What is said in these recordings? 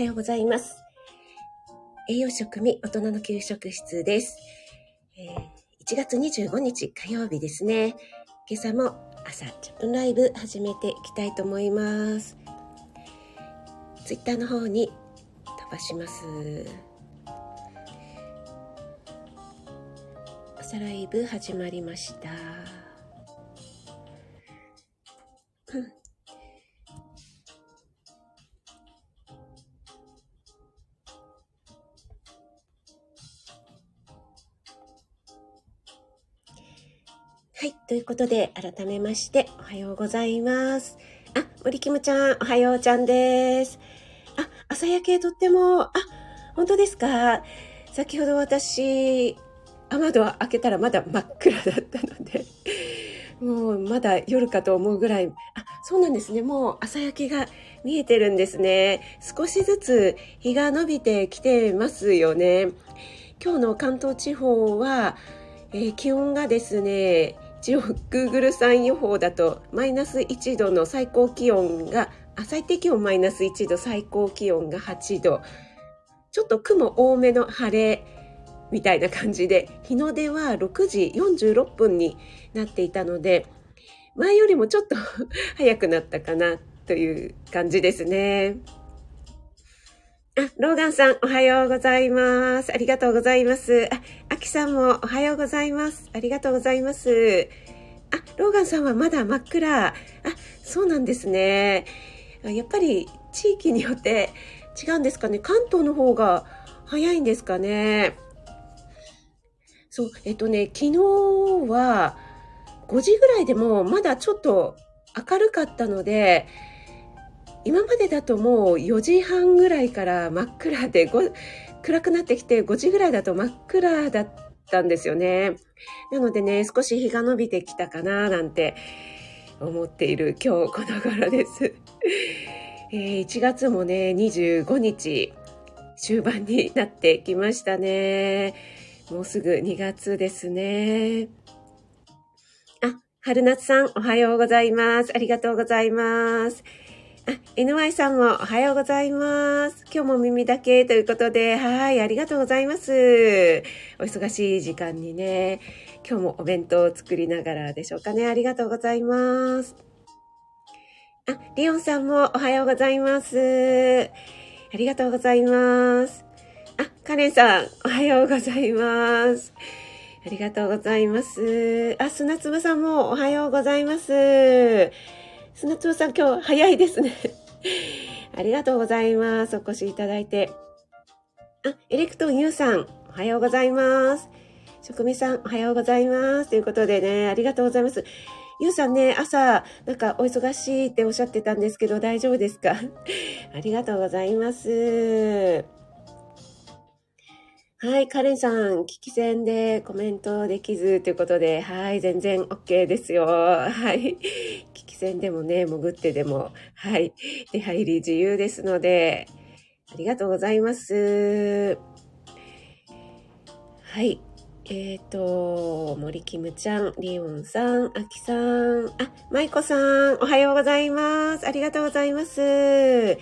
はようございます。栄養食味大人の給食室です。えー、1月25日火曜日ですね。今朝も朝10分ライブ始めていきたいと思います。ツイッターの方に飛ばします。朝ライブ始まりました。ということで、改めまして、おはようございます。あ、森キムちゃん、おはようちゃんです。あ、朝焼けとっても、あ、本当ですか？先ほど私、雨戸を開けたらまだ真っ暗だったので、もうまだ夜かと思うぐらい、あ、そうなんですね。もう朝焼けが見えてるんですね。少しずつ日が伸びてきてますよね。今日の関東地方は、えー、気温がですね、一応 Google さん予報だとマイナス1度の最高気温が最低気温マイナス1度最高気温が8度ちょっと雲多めの晴れみたいな感じで日の出は6時46分になっていたので前よりもちょっと 早くなったかなという感じですね。あ、ローガンさん、おはようございます。ありがとうございます。あ、アキさんもおはようございます。ありがとうございます。あ、ローガンさんはまだ真っ暗。あ、そうなんですね。やっぱり地域によって違うんですかね。関東の方が早いんですかね。そう、えっとね、昨日は5時ぐらいでもまだちょっと明るかったので、今までだともう4時半ぐらいから真っ暗で暗くなってきて5時ぐらいだと真っ暗だったんですよね。なのでね、少し日が伸びてきたかななんて思っている今日この頃です。えー、1月もね、25日終盤になってきましたね。もうすぐ2月ですね。あ、春夏さんおはようございます。ありがとうございます。あ、NY さんもおはようございます。今日も耳だけということで、はい、ありがとうございます。お忙しい時間にね、今日もお弁当を作りながらでしょうかね。ありがとうございます。あ、リオンさんもおはようございます。ありがとうございます。あ、カレンさん、おはようございます。ありがとうございます。あ、砂粒さんもおはようございます。砂津さん今日早いですね。ありがとうございます。お越しいただいて。あ、エレクトンユーさん、おはようございます。職味さん、おはようございます。ということでね、ありがとうございます。ゆうさんね、朝、なんかお忙しいっておっしゃってたんですけど、大丈夫ですか？ありがとうございます。はい、カレンさん、聞き戦でコメントできずということで、はい、全然 OK ですよ。はい。聞き戦でもね、潜ってでも、はい、出入り自由ですので、ありがとうございます。はい。えっ、ー、と、森キムちゃん、リオンさん、アキさん、あ、マイコさん、おはようございます。ありがとうございます。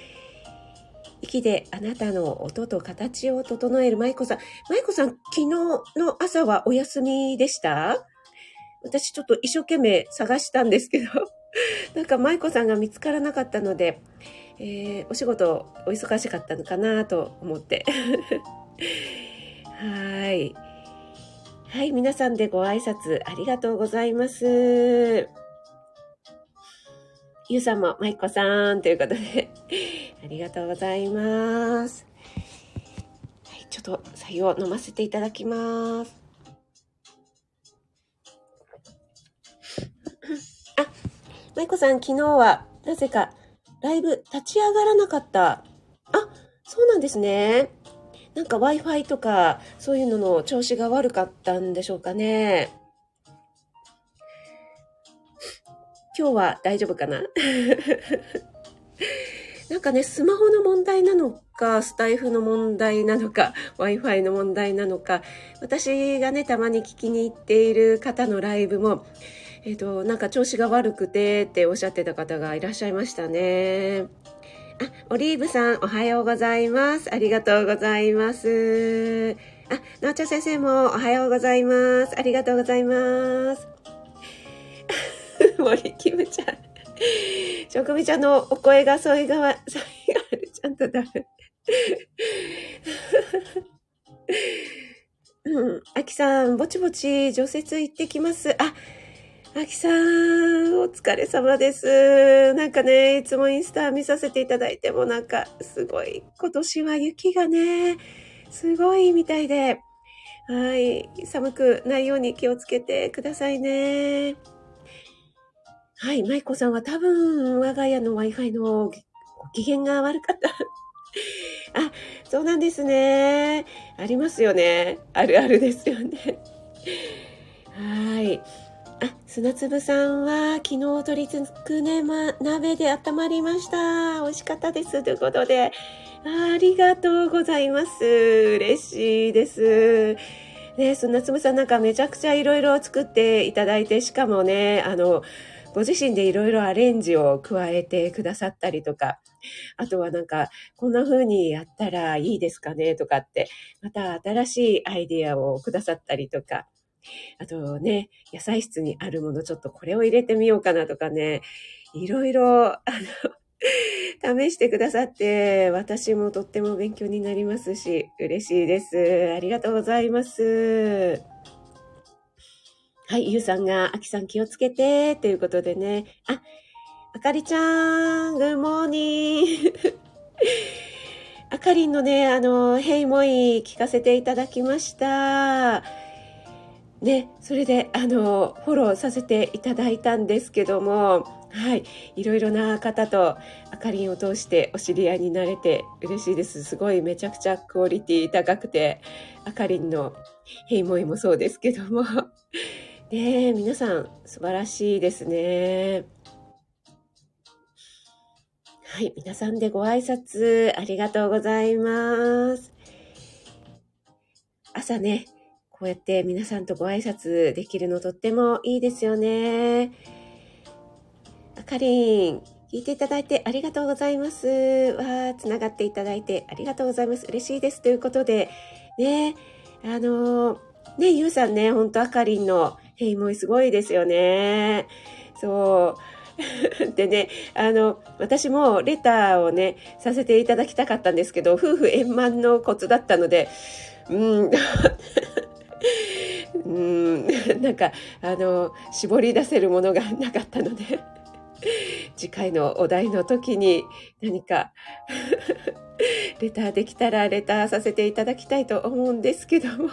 息であなたの音と形を整える舞子さん。舞子さん、昨日の朝はお休みでした？私ちょっと一生懸命探したんですけど、なんか舞子さんが見つからなかったので、えー、お仕事お忙しかったのかなと思って。はい。はい、皆さんでご挨拶ありがとうございます。ゆうさんも、まいこさんということで ありがとうございます。はい、ちょっと、採用飲ませていただきます。まいこさん、昨日は、なぜか、ライブ立ち上がらなかった。あ、そうなんですね。なんか Wi-Fi とか、そういうのの調子が悪かったんでしょうかね。今日は大丈夫かな なんかね、スマホの問題なのか、スタイフの問題なのか、Wi-Fi の問題なのか、私がね、たまに聞きに行っている方のライブも、えっ、ー、と、なんか調子が悪くてっておっしゃってた方がいらっしゃいましたね。あ、オリーブさん、おはようございます。ありがとうございます。あ、なおちゃん先生もおはようございます。ありがとうございます。森キムちゃん。職味ちゃんのお声が添いがわ、添いがある。ちゃんとだる。うん。あきさん、ぼちぼち除雪行ってきます。あ、あきさん、お疲れ様です。なんかね、いつもインスタ見させていただいてもなんか、すごい、今年は雪がね、すごいみたいで、はい、寒くないように気をつけてくださいね。はい、舞子さんは多分我が家の Wi-Fi の機嫌が悪かった。あ、そうなんですね。ありますよね。あるあるですよね。はい。あ、砂粒さんは昨日鶏つくね、ま、鍋で温まりました。美味しかったです。ということで、ありがとうございます。嬉しいです。ね、砂粒さんなんかめちゃくちゃいろいろ作っていただいて、しかもね、あの、ご自身でいろいろアレンジを加えてくださったりとか、あとはなんか、こんな風にやったらいいですかねとかって、また新しいアイディアをくださったりとか、あとね、野菜室にあるものちょっとこれを入れてみようかなとかね、いろいろ、あの、試してくださって、私もとっても勉強になりますし、嬉しいです。ありがとうございます。はい、ゆうさんが、あきさん気をつけて、ということでね。あ、あかりちゃん、グッモーニー。あかりんのね、あの、ヘイモイ聞かせていただきました。ね、それで、あの、フォローさせていただいたんですけども、はい。いろいろな方とあかりんを通してお知り合いになれて嬉しいです。すごいめちゃくちゃクオリティ高くて、あかりんのヘイモイもそうですけども。ね皆さん素晴らしいですね。はい。皆さんでご挨拶ありがとうございます。朝ね、こうやって皆さんとご挨拶できるのとってもいいですよね。あかりん、聞いていただいてありがとうございます。わつながっていただいてありがとうございます。嬉しいです。ということで、ね、あのね、ゆうさんね、ほんとあかりんのヘイモイすごいですよね。そう。でね、あの、私もレターをね、させていただきたかったんですけど、夫婦円満のコツだったので、うん、うん、なんか、あの、絞り出せるものがなかったので、次回のお題の時に何か レターできたらレターさせていただきたいと思うんですけども、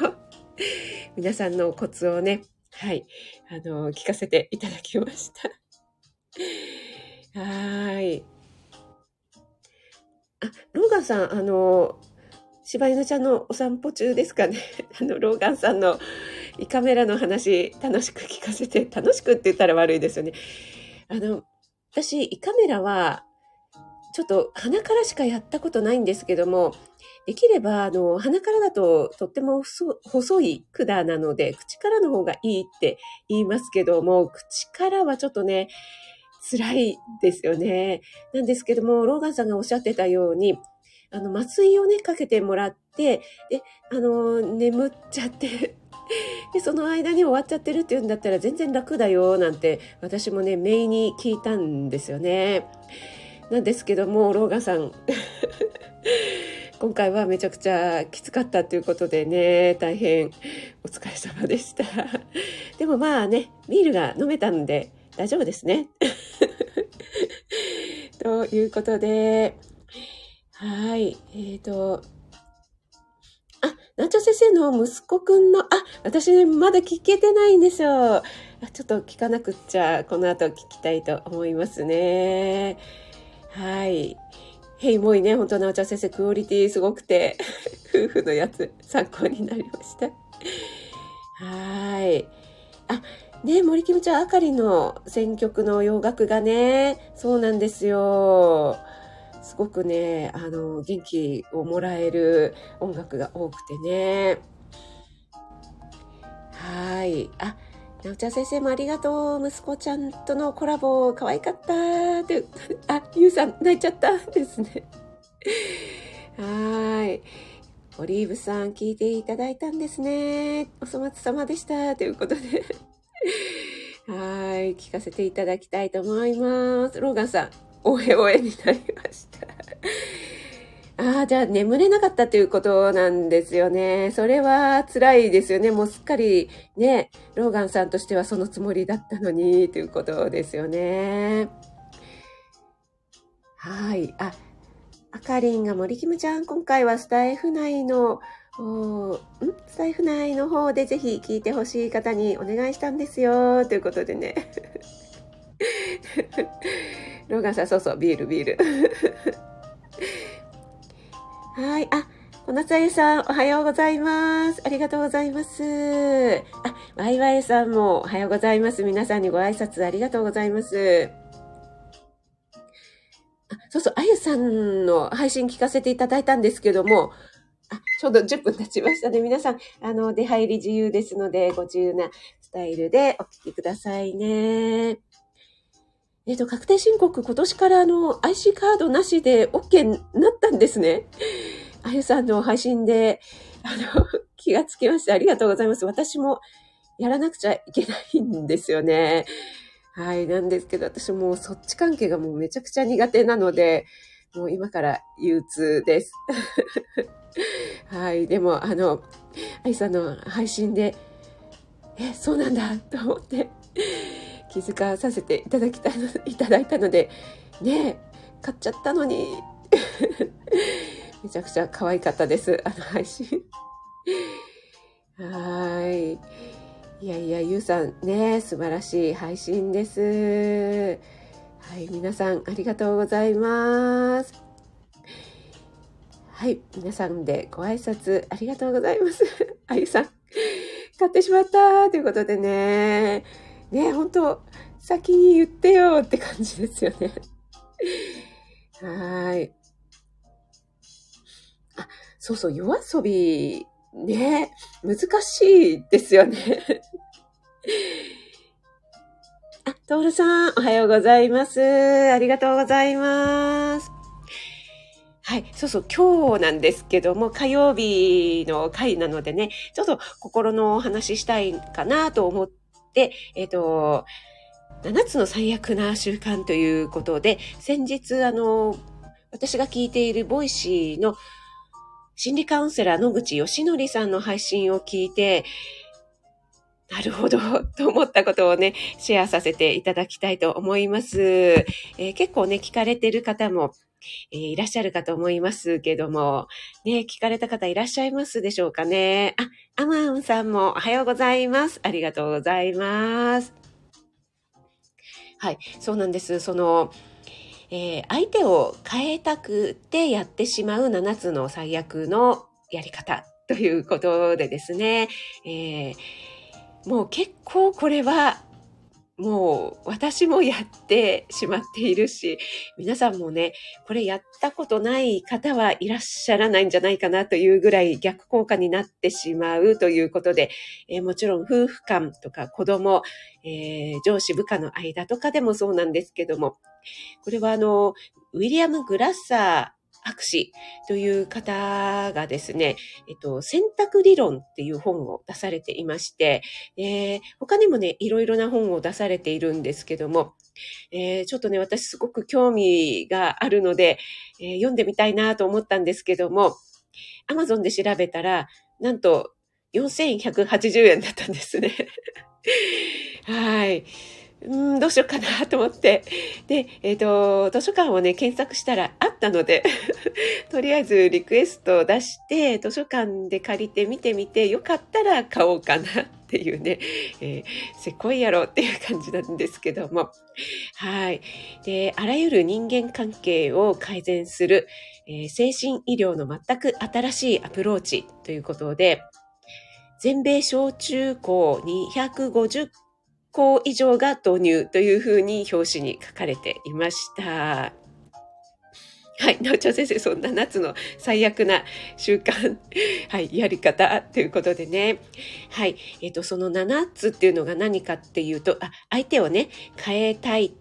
皆さんのコツをね、はい、あの、聞かせていただきました。はい。あ、ローガンさん、あの、柴犬ちゃんのお散歩中ですかね。あの、ローガンさんの胃カメラの話、楽しく聞かせて、楽しくって言ったら悪いですよね。あの、私、胃カメラは、ちょっと鼻からしかやったことないんですけども、できれば、あの、鼻からだととっても細い管なので、口からの方がいいって言いますけども、口からはちょっとね、辛いですよね。なんですけども、ローガンさんがおっしゃってたように、あの、麻酔をね、かけてもらって、で、あの、眠っちゃって で、その間に終わっちゃってるっていうんだったら全然楽だよ、なんて、私もね、メイに聞いたんですよね。なんですけども、ローガさん、今回はめちゃくちゃきつかったということでね、大変お疲れ様でした。でもまあね、ビールが飲めたんで大丈夫ですね。ということで、はい。えっ、ー、と、あ、ナチョ先生の息子くんの、あ、私ね、まだ聞けてないんですよ。ちょっと聞かなくっちゃ、この後聞きたいと思いますね。はい。へい、もういね、本当なお茶先生、クオリティすごくて、夫婦のやつ、参考になりました。はい。あ、ね、森キムちゃん、あかりの選曲の洋楽がね、そうなんですよ。すごくね、あの、元気をもらえる音楽が多くてね。はい。あ、なおちゃん先生もありがとう。息子ちゃんとのコラボ、可愛かったって、あ、ゆうさん泣いちゃったですね。はい。オリーブさん聞いていただいたんですね。お粗末様でした。ということで。はい。聞かせていただきたいと思います。ローガンさん、おえおえになりました。ああ、じゃあ眠れなかったということなんですよね。それは辛いですよね。もうすっかりね、ローガンさんとしてはそのつもりだったのに、ということですよね。はい。あ、あかりんが森キムちゃん、今回はスタイフ内の、ん？スタイフ内の方でぜひ聞いてほしい方にお願いしたんですよ。ということでね。ローガンさん、そうそう、ビール、ビール。はい。あ、小夏あゆさん、おはようございます。ありがとうございます。あ、ワイワイさんもおはようございます。皆さんにご挨拶ありがとうございます。あ、そうそう、あゆさんの配信聞かせていただいたんですけども、あ、ちょうど10分経ちましたね。皆さん、あの、出入り自由ですので、ご自由なスタイルでお聞きくださいね。えっ、と、確定申告今年からあの IC カードなしで OK になったんですね。あゆさんの配信で、あの、気がつきました。ありがとうございます。私もやらなくちゃいけないんですよね。はい。なんですけど、私もそっち関係がもうめちゃくちゃ苦手なので、もう今から憂鬱です。はい。でも、あの、あゆさんの配信で、え、そうなんだと思って気づかさせていただきたいの、いただいたので、ね買っちゃったのに めちゃくちゃ可愛かったです。あの配信はい。いやいや、ゆうさんね、素晴らしい配信です。はい、皆さんありがとうございます。はい、皆さんでご挨拶ありがとうございます。あゆさん、買ってしまったということでね。ね、本当先に言ってよって感じですよね。はい。あ、そうそう、夜遊び、ね、難しいですよね。あ、トールさん、おはようございます。ありがとうございます。はい。そうそう、今日なんですけども、火曜日の回なのでね、ちょっと心のお話ししたいかなと思って、でえっ、ー、と、7つの最悪な習慣ということで、先日、あの、私が聞いている Voicy の心理カウンセラー野口嘉則さんの配信を聞いて、なるほど、と思ったことをね、シェアさせていただきたいと思います。えー、結構ね、聞かれてる方も、えー、いらっしゃるかと思いますけども、ね、聞かれた方いらっしゃいますでしょうかね。あ、アマンさんもおはようございます。ありがとうございます。はい、そうなんです。その、えー、相手を変えたくてやってしまう7つの最悪のやり方ということでですね、えー、もう結構これはもう私もやってしまっているし、皆さんもね、これやったことない方はいらっしゃらないんじゃないかなというぐらい逆効果になってしまうということで、えー、もちろん夫婦間とか子供、えー、上司部下の間とかでもそうなんですけども、これはあの、ウィリアム・グラッサー博士という方がですね、えっと、選択理論っていう本を出されていまして、えー、他にもね、いろいろな本を出されているんですけども、えー、ちょっとね、私すごく興味があるので、えー、読んでみたいなと思ったんですけども、アマゾンで調べたら、なんと4180円だったんですね。はい。うん、どうしようかなと思って。で、えっ、ー、と、図書館をね、検索したらあったので とりあえずリクエストを出して、図書館で借りて見てみて、よかったら買おうかなっていうね、えー、せこいやろっていう感じなんですけども。はい。で、あらゆる人間関係を改善する、えー、精神医療の全く新しいアプローチということで、全米小中高250校以上が導入というふうに表紙に書かれていました。はい。なおちゃん先生、そんな夏の最悪な習慣、はい、やり方ということでね。はい。えっ、ー、と、その7つっていうのが何かっていうと、あ、相手をね、変えたい、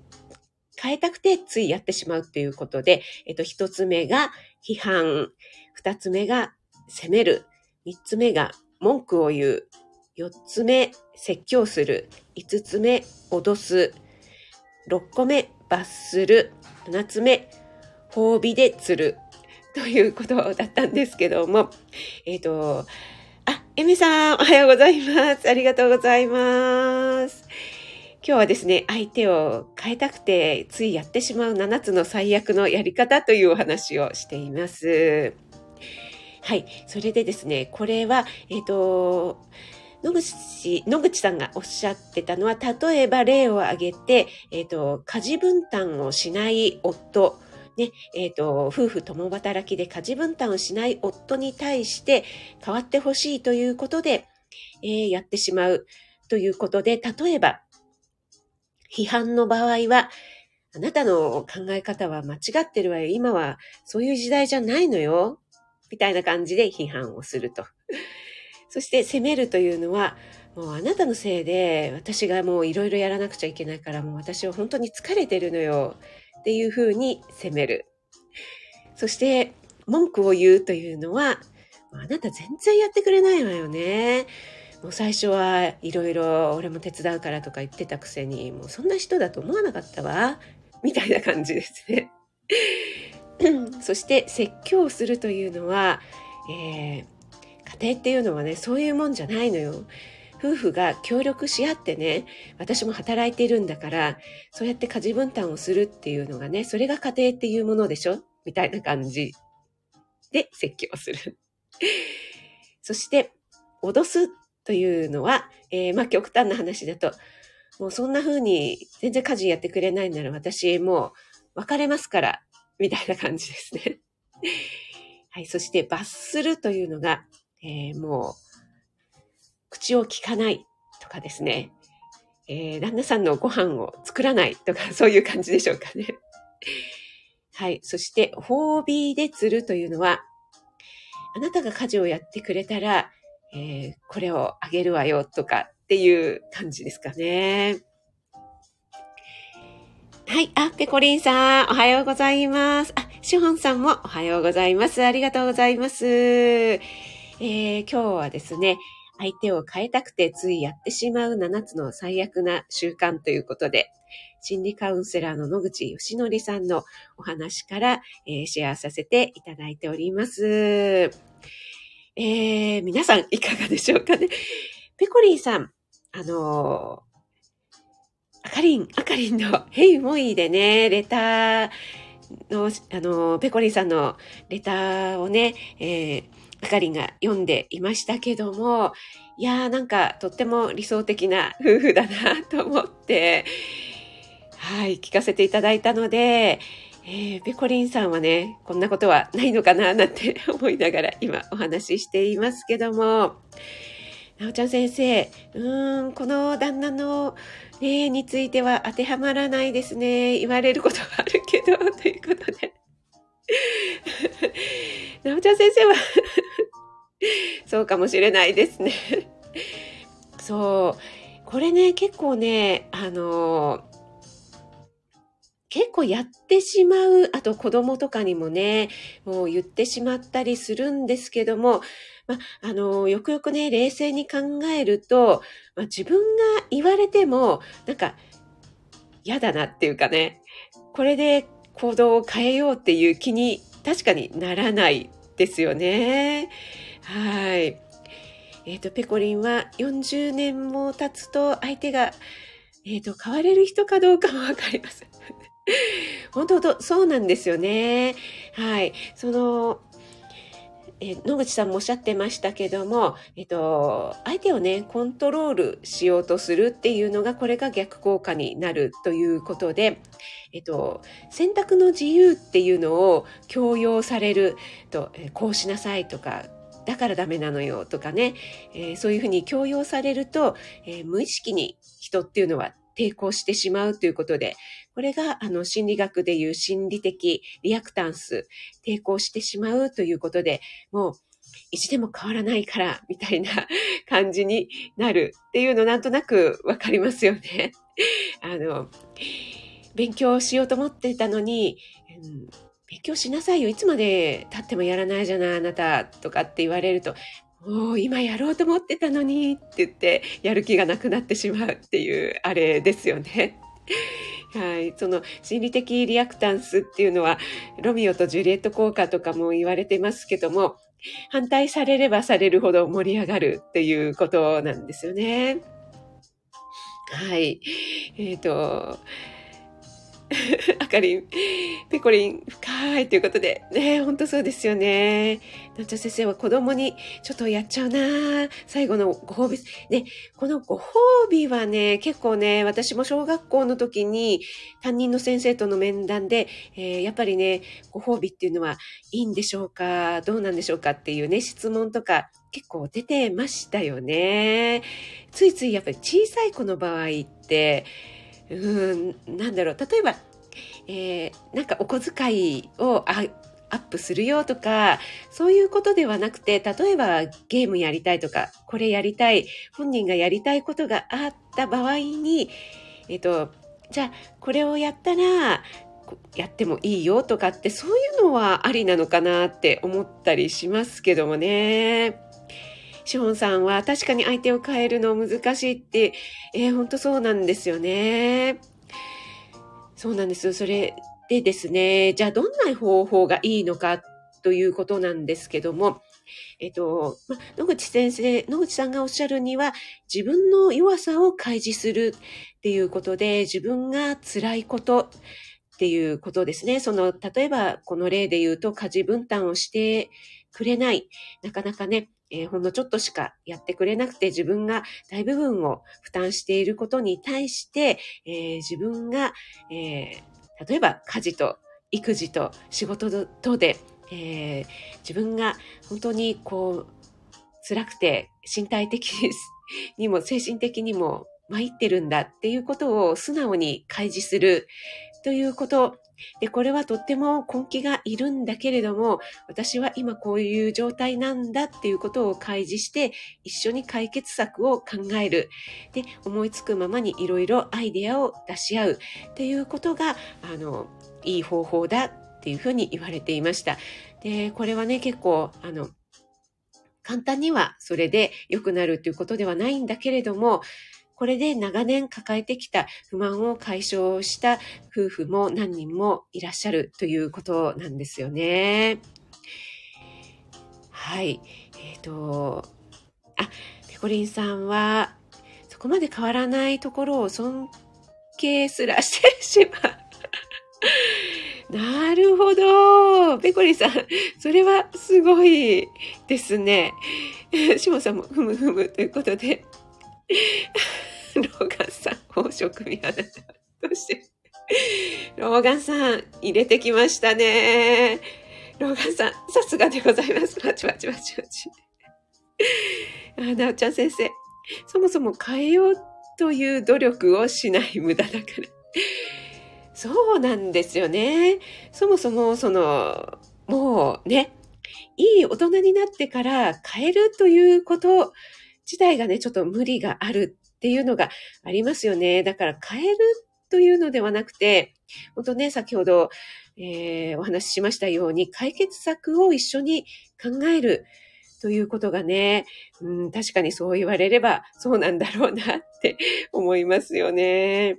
変えたくてついやってしまうっていうことで、えっ、ー、と、1つ目が批判、2つ目が責める、3つ目が文句を言う、4つ目、説教する、5つ目、脅す、6個目、罰する、7つ目、褒美で釣るということだったんですけども、えっ、ー、と、あ、エミさん、おはようございます。ありがとうございます。今日はですね、相手を変えたくてついやってしまう7つの最悪のやり方というお話をしています。はい。それでですね、これは、えっ、ー、と、野口、野口さんがおっしゃってたのは、例えば例を挙げて、えっ、ー、と、家事分担をしない夫ね、えっ、ー、と、夫婦共働きで家事分担をしない夫に対して変わってほしいということで、えー、やってしまうということで、例えば、批判の場合は、あなたの考え方は間違ってるわよ。今はそういう時代じゃないのよ。みたいな感じで批判をすると。そして責めるというのは、もうあなたのせいで私がもういろいろやらなくちゃいけないからもう私は本当に疲れてるのよ。っていうふうに責める。そして、文句を言うというのは、あなた全然やってくれないわよね。もう最初はいろいろ俺も手伝うからとか言ってたくせに、もうそんな人だと思わなかったわ。みたいな感じですね。そして説教するというのは、えー、家庭っていうのはね、そういうもんじゃないのよ。夫婦が協力し合ってね、私も働いてるんだから、そうやって家事分担をするっていうのがね、それが家庭っていうものでしょ？みたいな感じで説教する。そして、脅すというのは、えー、まあ極端な話だと、もうそんな風に全然家事やってくれないなら私もう別れますから、みたいな感じですね。はい。そして罰するというのが、えー、もう口を聞かないとかですね、えー、旦那さんのご飯を作らないとか、そういう感じでしょうかね。はい。そして、褒美で釣るというのは、あなたが家事をやってくれたら、えー、これをあげるわよとかっていう感じですかね。はい。あ、ペコリンさん、おはようございます。あ、シホンさんもおはようございます。ありがとうございます。えー、今日はですね、相手を変えたくてついやってしまう7つの最悪な習慣ということで、心理カウンセラーの野口義則さんのお話から、えー、シェアさせていただいております。えー、皆さんいかがでしょうかね？ペコリンさん、あのー、あかりん、あかりんのヘイモイでね、レターの、あの、ペコリンさんのレターをね、えー、あかりが読んでいましたけども、いやーなんかとっても理想的な夫婦だなと思って、はい、聞かせていただいたので、えー、ペコリンさんはね、こんなことはないのかななんて思いながら今お話ししていますけども、なおちゃん先生、うーん、この旦那の例については当てはまらないですね。言われることはあるけど、ということで。なおちゃん先生は そうかもしれないですねそう。これね、結構ね、あの結構やってしまう、あと子供とかにもね、もう言ってしまったりするんですけども、まあのよくよくね、冷静に考えると、ま、自分が言われても、なんか、嫌だなっていうかね、これで行動を変えようっていう気に確かにならないですよね。はい。えっ、ー、と、ペコリンは40年も経つと相手が、えっ、ー、と、変われる人かどうかもわかります。本当、そうなんですよね。はい。その、え野口さんもおっしゃってましたけども、えっと、相手をね、コントロールしようとするっていうのが、これが逆効果になるということで、えっと、選択の自由っていうのを強要されると、こうしなさいとか、だからダメなのよとかね、えー、そういうふうに強要されると、えー、無意識に人っていうのは抵抗してしまうということで、これがあの心理学でいう心理的リアクタンス、抵抗してしまうということで、もう意地でも変わらないから、みたいな感じになるっていうのなんとなくわかりますよね。あの、勉強しようと思ってたのに、うん、勉強しなさいよ。いつまで経ってもやらないじゃない、あなた。とかって言われると、おお、今やろうと思ってたのにって言って、やる気がなくなってしまうっていう、あれですよね。はい。その心理的リアクタンスっていうのは、ロミオとジュリエット効果とかも言われてますけども、反対されればされるほど盛り上がるっていうことなんですよね。はい。えっ、ー、と、あかりん、ペコリン、深いということで、ね、ほんとそうですよね。団長先生は子供にちょっとやっちゃうな最後のご褒美。ね、このご褒美はね、結構ね、私も小学校の時に担任の先生との面談で、えー、やっぱりね、ご褒美っていうのはいいんでしょうか？どうなんでしょうかっていうね、質問とか結構出てましたよね。ついついやっぱり小さい子の場合って、うん、なんだろう、例えば、えー、なんかお小遣いをアップするよとか、そういうことではなくて、例えばゲームやりたいとか、これやりたい、本人がやりたいことがあった場合に、えっ、ー、と、じゃあ、これをやったら、やってもいいよとかって、そういうのはありなのかなって思ったりしますけどもね。シホンさんは確かに相手を変えるの難しいって、えー、本当そうなんですよね。そうなんです。それでですね、じゃあどんな方法がいいのかということなんですけども、えっと、野口先生、野口さんがおっしゃるには、自分の弱さを開示するっていうことで、自分が辛いことっていうことですね。その、例えば、この例で言うと、家事分担をしてくれない。なかなかね、えー、ほんのちょっとしかやってくれなくて自分が大部分を負担していることに対して、えー、自分が、えー、例えば家事と育児と仕事とで、え自分が本当にこう辛くて身体的にも精神的にも参ってるんだっていうことを素直に開示するということで、これはとっても根気がいるんだけれども、私は今こういう状態なんだっていうことを開示して、一緒に解決策を考える。で、思いつくままにいろいろアイデアを出し合うっていうことが、あの、いい方法だっていうふうに言われていました。で、これはね、結構、あの、簡単にはそれで良くなるということではないんだけれども、これで長年抱えてきた不満を解消した夫婦も何人もいらっしゃるということなんですよね。はい。えっ、ー、と、あ、ペコリンさんは、そこまで変わらないところを尊敬すらしてしまう。なるほど。ペコリンさん、それはすごいですね。シモさんもふむふむということで、ローガンさん、宝飾見あなた。どうして？ローガンさん、入れてきましたね。ローガンさん、さすがでございます。パチパチパチパチ。あ、なおちゃん先生。そもそも変えようという努力をしない無駄だから。そうなんですよね。そもそも、その、もうね、いい大人になってから変えるということ自体がね、ちょっと無理があるっていうのがありますよね。だから変えるというのではなくて、本当ね、先ほど、えー、お話ししましたように、解決策を一緒に考えるということがね、うん、確かにそう言われればそうなんだろうなって思いますよね。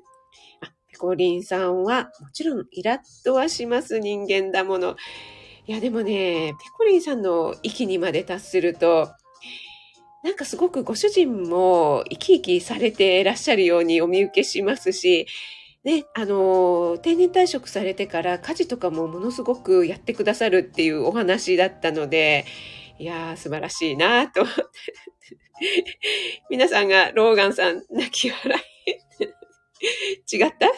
あ、ペコリンさんは、もちろんイラッとはします人間だもの。いや、でもね、ペコリンさんの域にまで達すると、なんかすごくご主人も生き生きされていらっしゃるようにお見受けしますし、ね、あの、定年退職されてから家事とかもものすごくやってくださるっていうお話だったので、いやー、素晴らしいなと思って。皆さんがローガンさん泣き笑い。違った？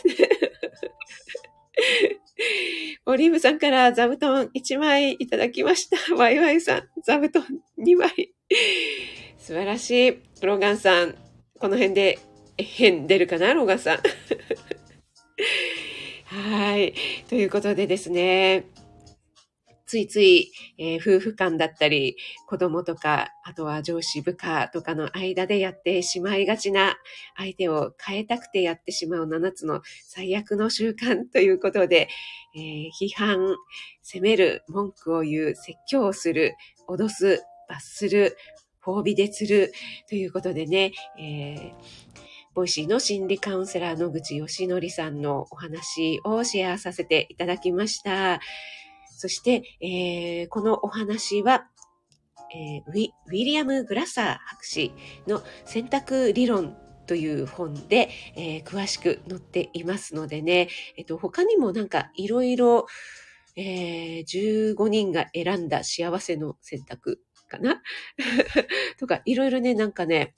オリーブさんから座布団1枚いただきました。ワイワイさん、座布団2枚。素晴らしい。ローガンさん、この辺で変出るかな、ローガンさん。はい。ということでですね。ついつい、えー、夫婦間だったり、子供とか、あとは上司部下とかの間でやってしまいがちな、相手を変えたくてやってしまう7つの最悪の習慣ということで、えー、批判、責める、文句を言う、説教をする、脅す、罰する、褒美で釣るということでね、えー Voicy の心理カウンセラー野口嘉則さんのお話をシェアさせていただきました。そして、えー、このお話は、えー、ウィウィリアム・グラッサー博士の選択理論という本で、えー、詳しく載っていますのでね、えっと、他にもなんかいろいろ、えー、15人が選んだ幸せの選択かな？とか、いろいろね、なんかね、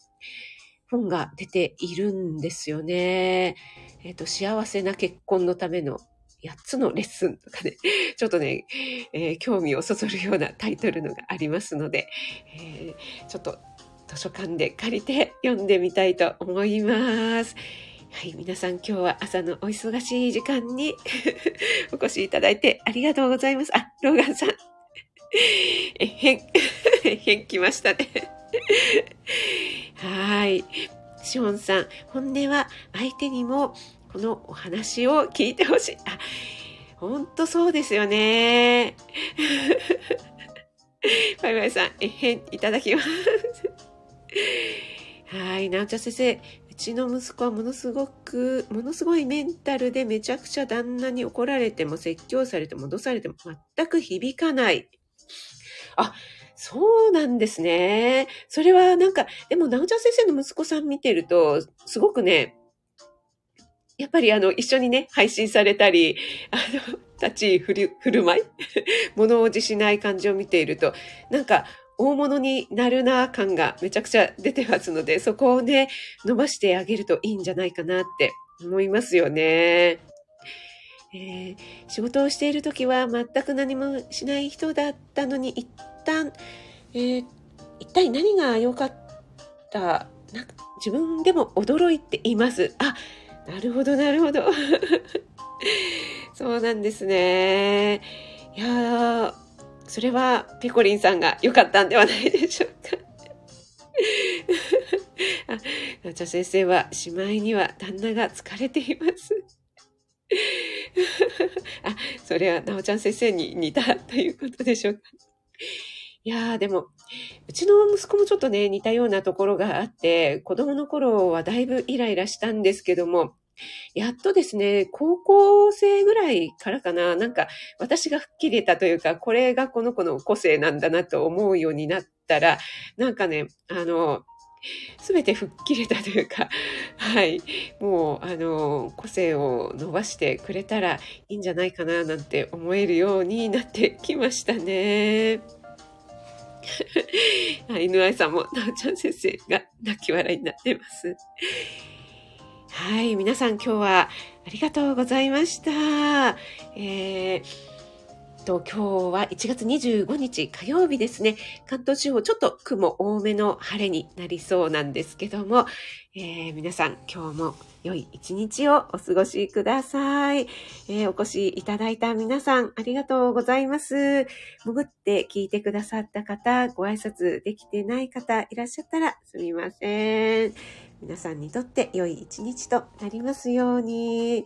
本が出ているんですよね。えっ、と、幸せな結婚のための8つのレッスンとかね、ちょっとね、えー、興味をそそるようなタイトルのがありますので、えー、ちょっと図書館で借りて読んでみたいと思います。はい、皆さん今日は朝のお忙しい時間に お越しいただいてありがとうございます。あ、ローガンさん。え、変、変来ましたね。はい。シオンさん、本音は相手にもこのお話を聞いてほしい。あ、ほんとそうですよね。バイバイさん、えへん、いただきます。はい、なおちゃん先生、うちの息子はものすごく、ものすごいメンタルでめちゃくちゃ旦那に怒られても説教されても脅されても全く響かない。あ、そうなんですね。それはなんか、でも、なおちゃん先生の息子さん見てると、すごくね、やっぱりあの、一緒にね、配信されたり、あの、立ち振る、振る舞い？物おじしない感じを見ていると、なんか、大物になるな感がめちゃくちゃ出てますので、そこをね、伸ばしてあげるといいんじゃないかなって思いますよね。えー、仕事をしている時は全く何もしない人だったのに、一旦、えー、一体何が良かった？な自分でも驚いています。あ、なるほど、なるほど。そうなんですね。いや、それはピコリンさんが良かったんではないでしょうか。あ、なちゃ先生は、しまいには旦那が疲れています。あ、それはなおちゃん先生に似たということでしょうか。いやー、でも、うちの息子もちょっとね、似たようなところがあって、子供の頃はだいぶイライラしたんですけども、やっとですね、高校生ぐらいからかな、なんか私が吹っ切れたというか、これがこの子の個性なんだなと思うようになったら、なんかね、あの、すべて吹っ切れたというか、はい、もう、あの、個性を伸ばしてくれたらいいんじゃないかな、なんて思えるようになってきましたね。犬愛さんも、なおちゃん先生が泣き笑いになってます。はい、皆さん今日はありがとうございました。えーと、今日は1月25日火曜日ですね。関東地方ちょっと雲多めの晴れになりそうなんですけども、えー、皆さん今日も良い一日をお過ごしください、えー、お越しいただいた皆さんありがとうございます。潜って聞いてくださった方、ご挨拶できてない方いらっしゃったらすみません。皆さんにとって良い一日となりますように。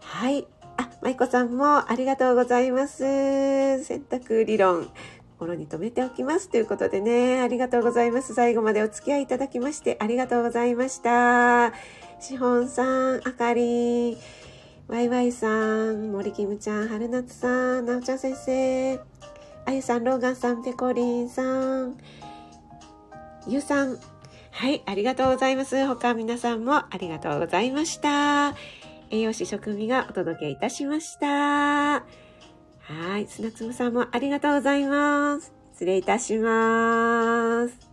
はい。あ、舞子さんもありがとうございます。選択理論。心に留めておきます。ということでね、ありがとうございます。最後までお付き合いいただきましてありがとうございました。しほんさん、あかりん、わいわいさん、森きむちゃん、春夏さん、なおちゃん先生、あゆさん、ローガンさん、ペコリンさん、ゆうさん、はい、ありがとうございます。他皆さんもありがとうございました。栄養士食味がお届けいたしました。はい、砂粒さんもありがとうございます。失礼いたします。